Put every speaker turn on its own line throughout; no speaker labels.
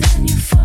that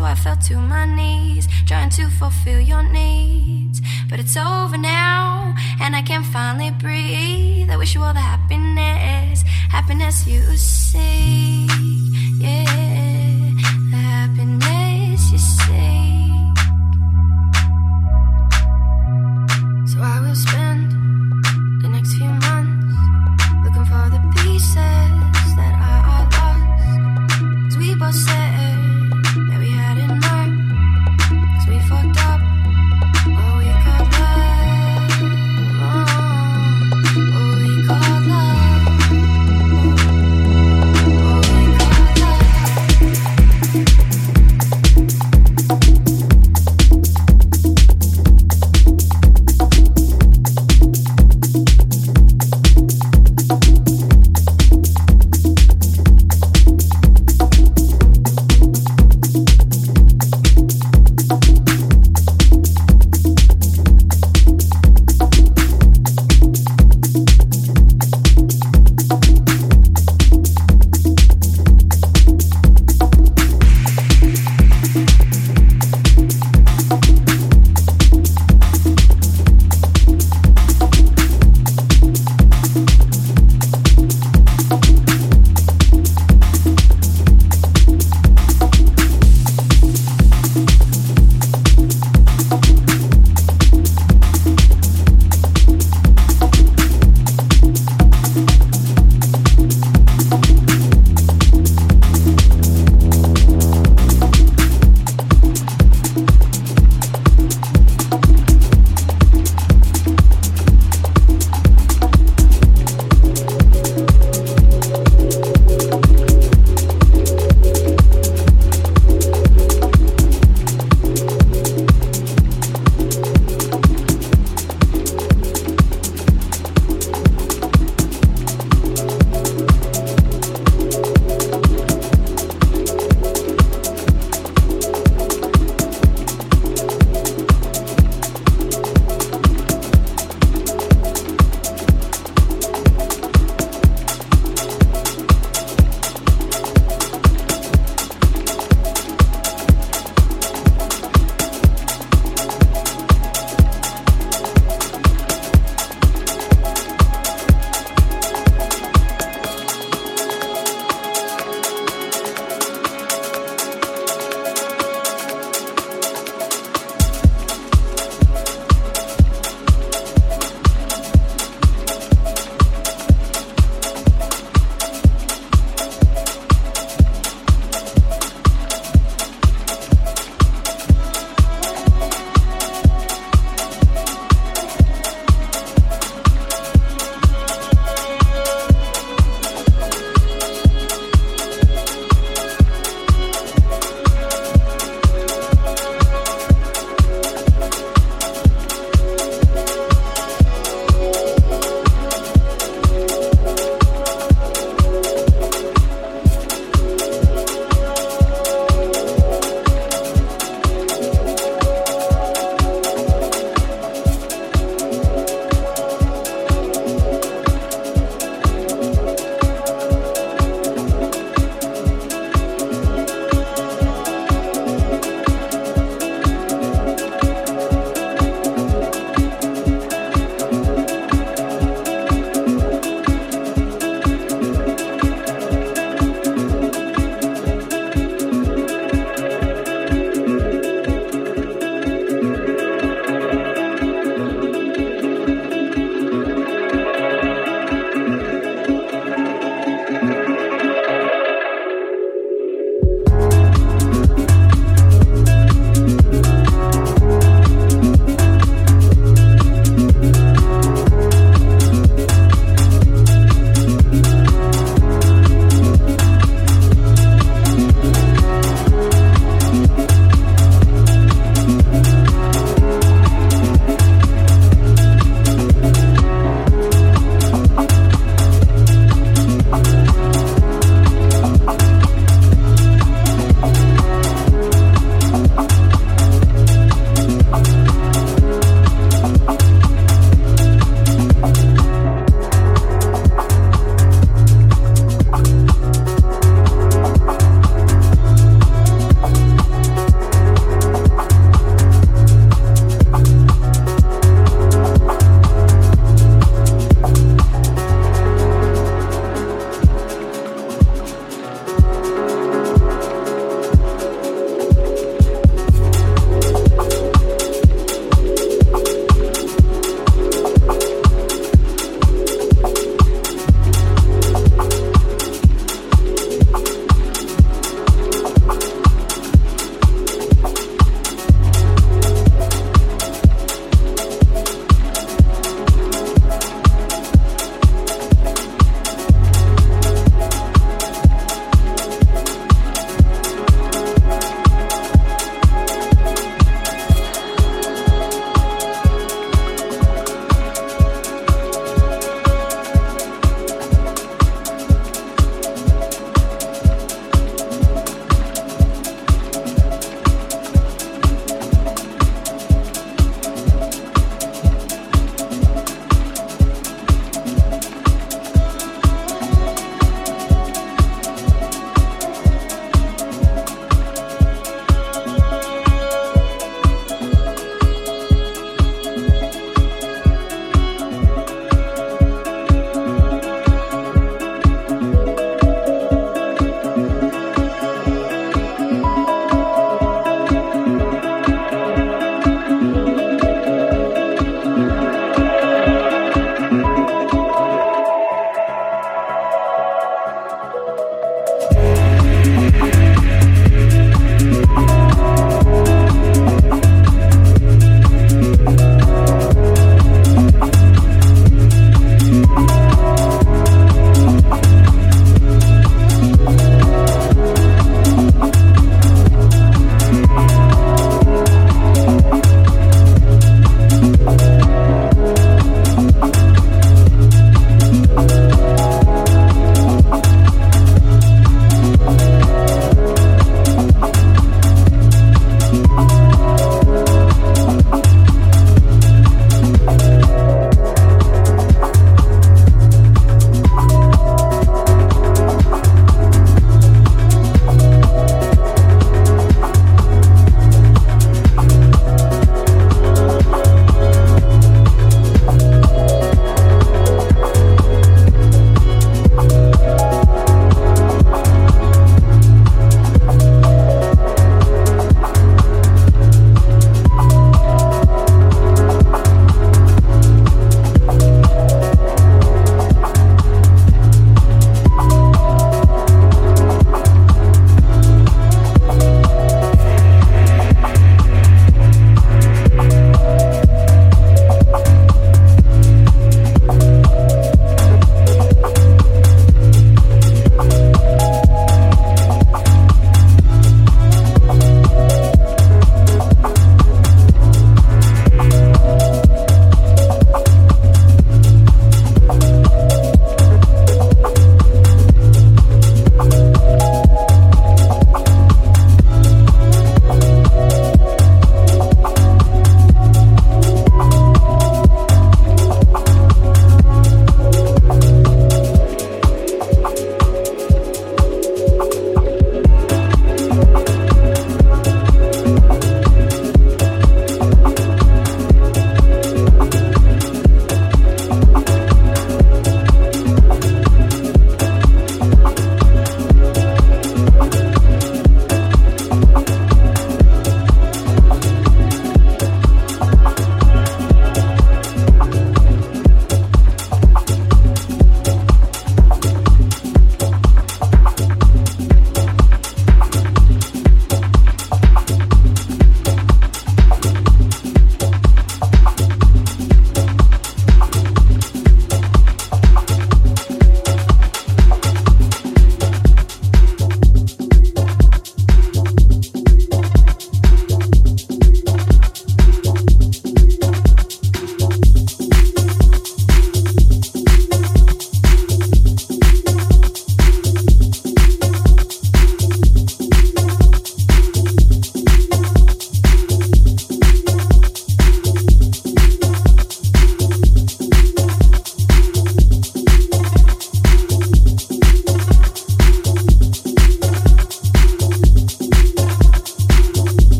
so I fell to my knees, trying to fulfill your needs. But it's over now, and I can finally breathe. I wish you all the happiness, happiness you seek.